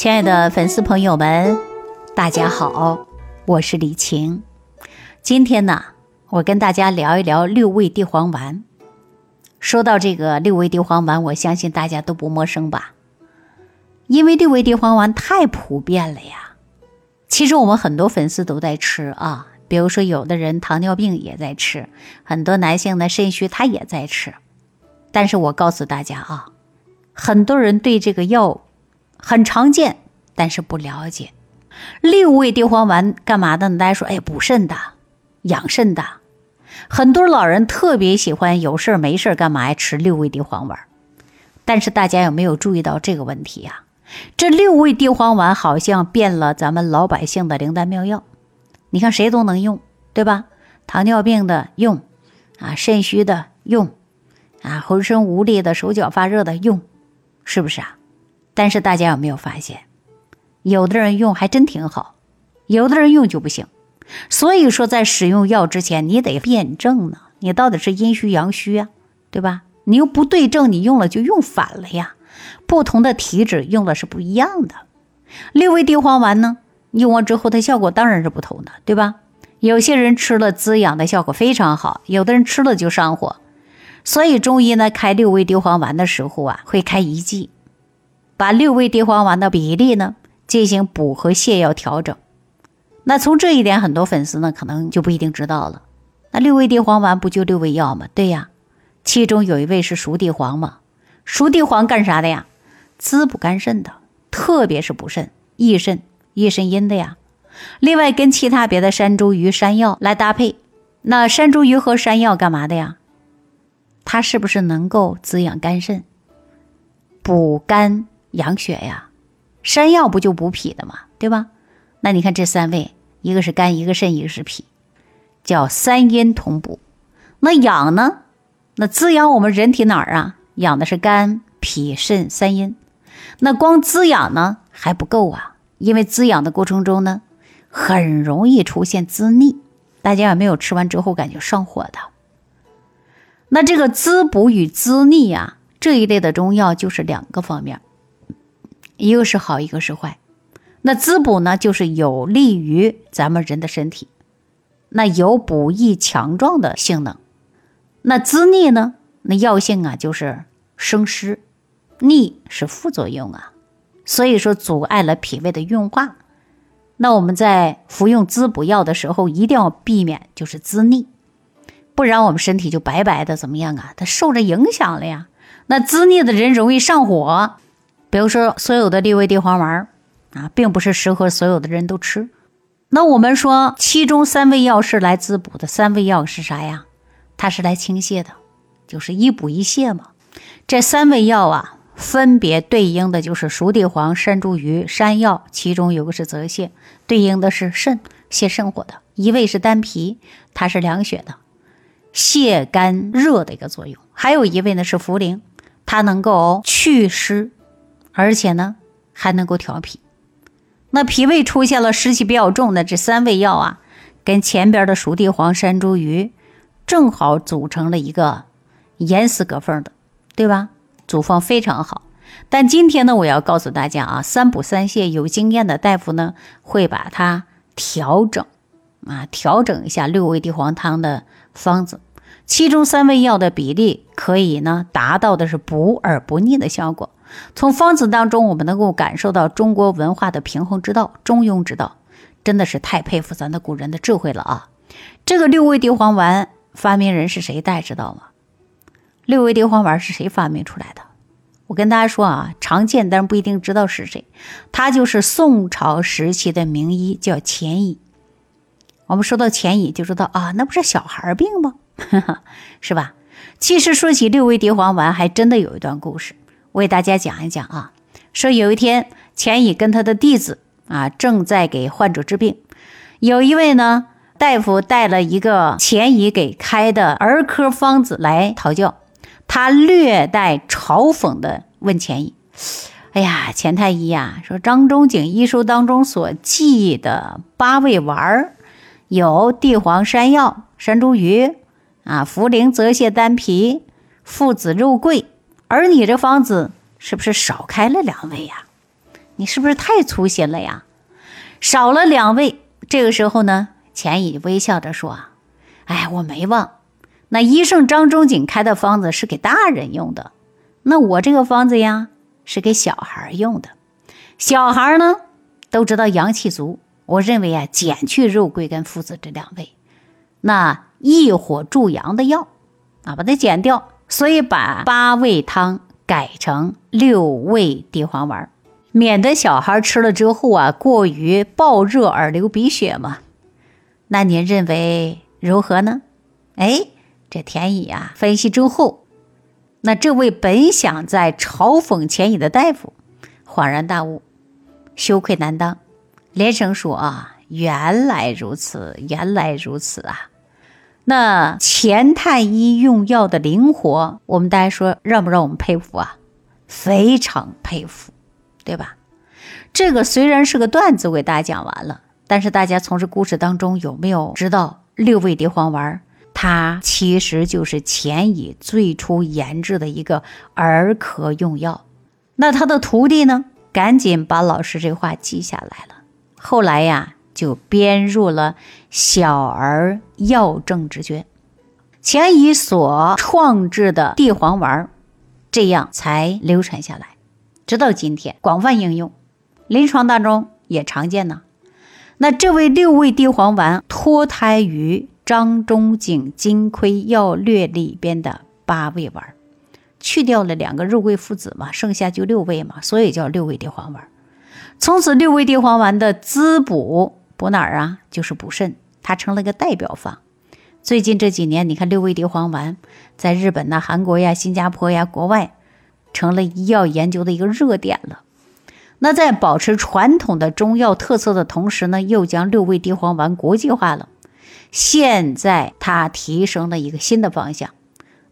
亲爱的粉丝朋友们，大家好，我是李晴。今天呢，我跟大家聊一聊六味地黄丸。说到这个六味地黄丸，我相信大家都不陌生吧？因为六味地黄丸太普遍了呀。其实我们很多粉丝都在吃啊，比如说有的人糖尿病也在吃，很多男性的肾虚他也在吃。但是我告诉大家啊，很多人对这个药很常见，但是不了解。六味地黄丸干嘛的呢？大家说，哎，补肾的，养肾的。很多老人特别喜欢有事儿没事儿干嘛呀？吃六味地黄丸。但是大家有没有注意到这个问题呀？这六味地黄丸好像变了咱们老百姓的灵丹妙药。你看谁都能用，对吧？糖尿病的用，啊，肾虚的用。啊，浑身无力的，手脚发热的用，是不是啊？但是大家有没有发现，有的人用还真挺好，有的人用就不行。所以说，在使用药之前，你得辩证呢，你到底是阴虚阳虚啊，对吧？你又不对症，你用了就用反了呀。不同的体质用的是不一样的。六味地黄丸呢，用完之后它效果当然是不同的，对吧？有些人吃了滋养的效果非常好，有的人吃了就上火。所以中医呢，开六味地黄丸的时候啊，会开一剂，把六味地黄丸的比例呢进行补和泻药调整。那从这一点，很多粉丝呢可能就不一定知道了。那六味地黄丸不就六味药吗？对呀，其中有一味是熟地黄嘛。熟地黄干啥的呀？滋补肝肾的，特别是补肾、益肾、益肾阴的呀。另外，跟其他别的山茱萸、山药来搭配。那山茱萸和山药干嘛的呀？它是不是能够滋养肝肾、补肝养血呀？山药不就补脾的嘛，对吧？那你看这三味，一个是肝，一个肾，一个是脾，叫三阴同补。那养呢？那滋养我们人体哪儿啊？养的是肝、脾、肾三阴。那光滋养呢还不够啊，因为滋养的过程中呢，很容易出现滋腻。大家有没有吃完之后感觉上火的？那这个滋补与滋腻啊，这一类的中药就是两个方面，一个是好，一个是坏。那滋补呢，就是有利于咱们人的身体，那有补益强壮的性能。那滋腻呢，那药性啊就是生湿，腻是副作用啊，所以说阻碍了脾胃的运化。那我们在服用滋补药的时候，一定要避免就是滋腻。不然我们身体就白白的，怎么样啊？它受着影响了呀。那滋腻的人容易上火，比如说所有的六味地黄丸啊，并不是适合所有的人都吃。那我们说，其中三味药是来滋补的，三味药是啥呀？它是来清泻的，就是一补一泻嘛。这三味药啊，分别对应的就是熟地黄、山茱萸、山药，其中有个是泽泻，对应的是肾，泻肾火的；一味是丹皮，它是凉血的。泻肝热的一个作用，还有一味呢是茯苓，它能够祛湿，而且呢还能够调脾。那脾胃出现了湿气比较重的这三味药啊，跟前边的熟地黄、山茱萸，正好组成了一个严丝合缝的，对吧？组方非常好。但今天呢，我要告诉大家啊，三补三泻，有经验的大夫呢会把它调整啊，调整一下六味地黄汤的。方子，其中三味药的比例可以呢达到的是补而不腻的效果。从方子当中，我们能够感受到中国文化的平衡之道、中庸之道，真的是太佩服咱的古人的智慧了啊！这个六味地黄丸发明人是谁？大家知道吗？六味地黄丸是谁发明出来的？我跟大家说啊，常见但是不一定知道是谁。他就是宋朝时期的名医，叫钱乙。我们说到钱乙，就知道啊，那不是小孩病吗？是吧？其实说起六味地黄丸，还真的有一段故事，我给大家讲一讲啊。说有一天，钱乙跟他的弟子啊，正在给患者治病。有一位呢大夫带了一个钱乙给开的儿科方子来讨教，他略带嘲讽的问钱乙：“哎呀，钱太医呀，说张仲景医书当中所记的八味丸儿。”有地黄、山药、山茱萸啊，茯苓、泽泻、丹皮、附子、肉桂，而你这方子是不是少开了两味呀？你是不是太粗心了呀？少了两味。这个时候呢，钱乙微笑着说：“哎，我没忘。那医生张仲景开的方子是给大人用的，那我这个方子呀是给小孩用的。小孩呢都知道阳气足，我认为啊，减去肉桂跟附子这两味，那益火助阳的药啊，把它减掉。所以把八味汤改成六味地黄丸。”免得小孩吃了之后啊，过于暴热而流鼻血嘛。那您认为如何呢？哎，这田乙啊分析之后，那这位本想在嘲讽田乙的大夫，恍然大悟，羞愧难当，连声说啊，原来如此，原来如此啊。那钱太医用药的灵活，我们大家说让不让我们佩服啊？非常佩服。对吧？这个虽然是个段子，我给大家讲完了，但是大家从这故事当中有没有知道六味地黄丸？它其实就是钱乙最初研制的一个儿科用药。那他的徒弟呢，赶紧把老师这话记下来了。后来呀，就编入了《小儿药证之卷》，钱乙所创制的地黄丸，这样才流传下来。直到今天，广泛应用，临床当中也常见呢。那这位六味地黄丸脱胎于张仲景《金匮要略》里边的八味丸，去掉了两个肉桂附子嘛，剩下就六味嘛，所以叫六味地黄丸。从此，六味地黄丸的滋补补哪儿啊？就是补肾，它成了个代表方。最近这几年，你看六味地黄丸在日本呐、韩国呀、新加坡呀、国外。成了医药研究的一个热点了。那在保持传统的中药特色的同时呢，又将六味地黄丸国际化了。现在它提升了一个新的方向。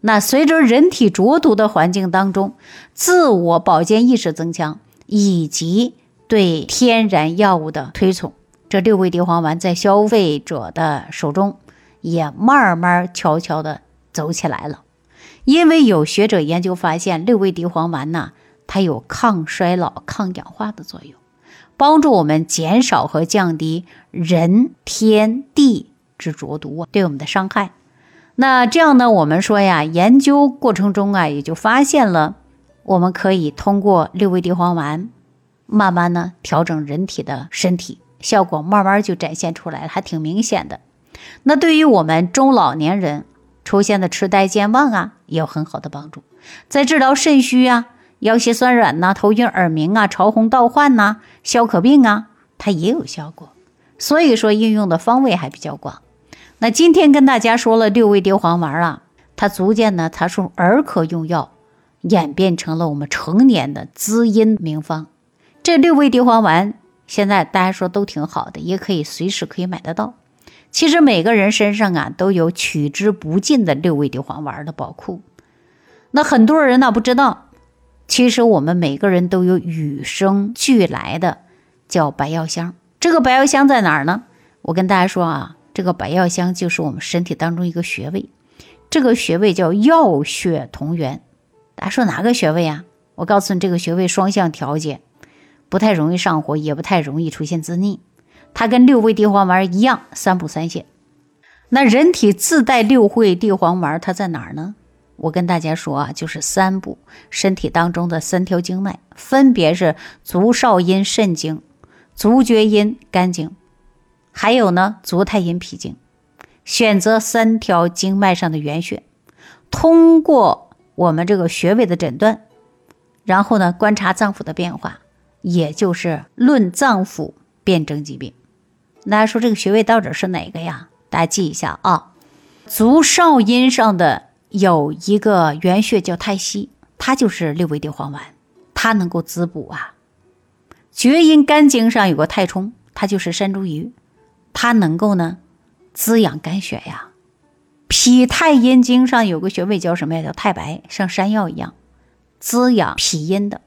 那随着人体浊毒的环境当中，自我保健意识增强，以及对天然药物的推崇，这六味地黄丸在消费者的手中也慢慢悄悄的走起来了。因为有学者研究发现，六味地黄丸呢，它有抗衰老、抗氧化的作用，帮助我们减少和降低人天地之浊毒啊对我们的伤害。那这样呢，我们说呀，研究过程中啊，也就发现了，我们可以通过六味地黄丸，慢慢呢调整人体的身体，效果慢慢就展现出来了，还挺明显的。那对于我们中老年人，出现的痴呆、健忘啊，也有很好的帮助。在治疗肾虚啊、腰膝酸软呐、头晕耳鸣啊、潮红盗汗呐、消渴病啊，它也有效果。所以说应用的方位还比较广。那今天跟大家说了六味地黄丸啊，它逐渐呢，它从儿科用药演变成了我们成年的滋阴名方。这六味地黄丸现在大家说都挺好的，也可以随时可以买得到。其实每个人身上啊都有取之不尽的六味地黄丸的宝库。那很多人呢不知道，其实我们每个人都有与生俱来的叫白药香。这个白药香在哪儿呢？我跟大家说啊，这个白药香就是我们身体当中一个穴位，这个穴位叫药血同源。大家说哪个穴位啊？我告诉你，这个穴位双向调节，不太容易上火，也不太容易出现滋腻。它跟六味地黄丸一样，三补三泻。那人体自带六味地黄丸，它在哪儿呢？我跟大家说啊，就是三补，身体当中的三条经脉，分别是足少阴肾经、足厥阴肝经，还有呢足太阴脾经。选择三条经脉上的原穴，通过我们这个穴位的诊断，然后呢观察脏腑的变化，也就是论脏腑辨证疾病。大家说这个穴位到底是哪个呀？大家记一下啊，足少阴上的有一个原穴叫太溪，它就是六味地黄丸，它能够滋补啊。厥阴肝经上有个太冲，它就是山茱萸，它能够呢滋养肝血呀。脾太阴经上有个穴位叫什么呀？叫太白，像山药一样，滋养脾阴的。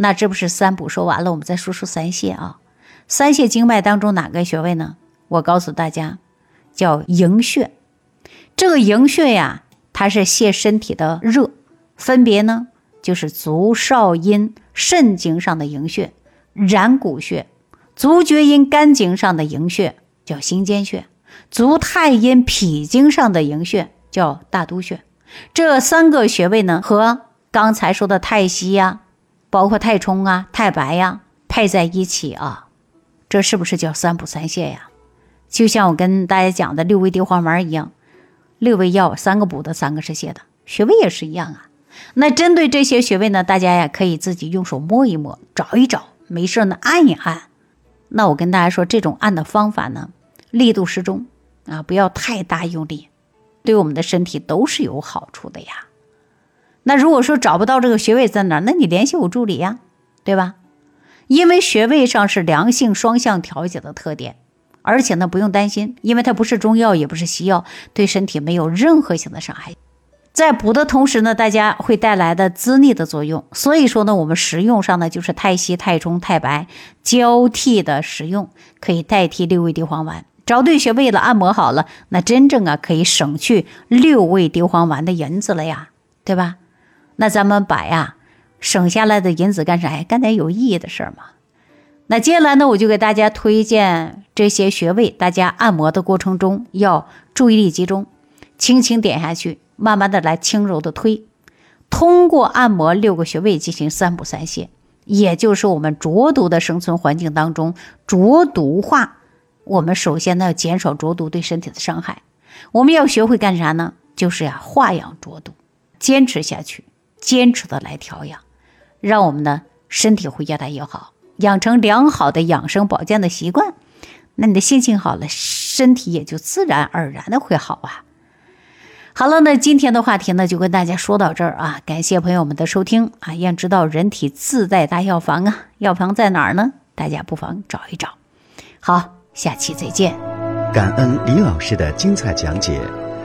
那这不是三补说完了，我们再说说三泻啊。三泻经脉当中哪个穴位呢？我告诉大家，叫营穴。这个营穴呀，它是泻身体的热，分别呢就是足少阴肾经上的营穴，然谷穴；足厥阴肝经上的营穴叫心间穴；足太阴脾经上的营穴叫大都穴。这三个穴位呢，和刚才说的太溪呀，包括太冲啊、太白呀，配在一起啊，这是不是叫三补三泻呀？就像我跟大家讲的六味地黄丸一样，六味药三个补的，三个是泻的，穴位也是一样啊。那针对这些穴位呢，大家呀可以自己用手摸一摸，找一找，没事呢按一按。那我跟大家说，这种按的方法呢，力度适中啊，不要太大用力，对我们的身体都是有好处的呀。那如果说找不到这个穴位在哪儿，那你联系我助理呀，对吧？因为穴位上是良性双向调节的特点，而且呢不用担心，因为它不是中药，也不是西药，对身体没有任何性的伤害。在补的同时呢，大家会带来的滋腻的作用。所以说呢，我们食用上呢就是太溪、太冲、太白交替的食用，可以代替六味地黄丸。找对穴位了，按摩好了，那真正啊可以省去六味地黄丸的银子了呀，对吧？那咱们把呀省下来的银子干啥呀？干点有意义的事儿嘛。那接下来呢，我就给大家推荐这些穴位，大家按摩的过程中要注意力集中，轻轻点下去。慢慢的来轻柔的推，通过按摩六个穴位进行三补三泻，也就是我们浊毒的生存环境当中浊毒化。我们首先呢要减少浊毒对身体的伤害，我们要学会干啥呢？就是呀化养浊毒，坚持下去，坚持的来调养，让我们呢身体会越来越好，养成良好的养生保健的习惯。那你的心情好了，身体也就自然而然的会好啊。好了，那今天的话题呢，就跟大家说到这儿啊！感谢朋友们的收听啊！要知道人体自带大药房啊，药房在哪儿呢？大家不妨找一找。好，下期再见。感恩李老师的精彩讲解。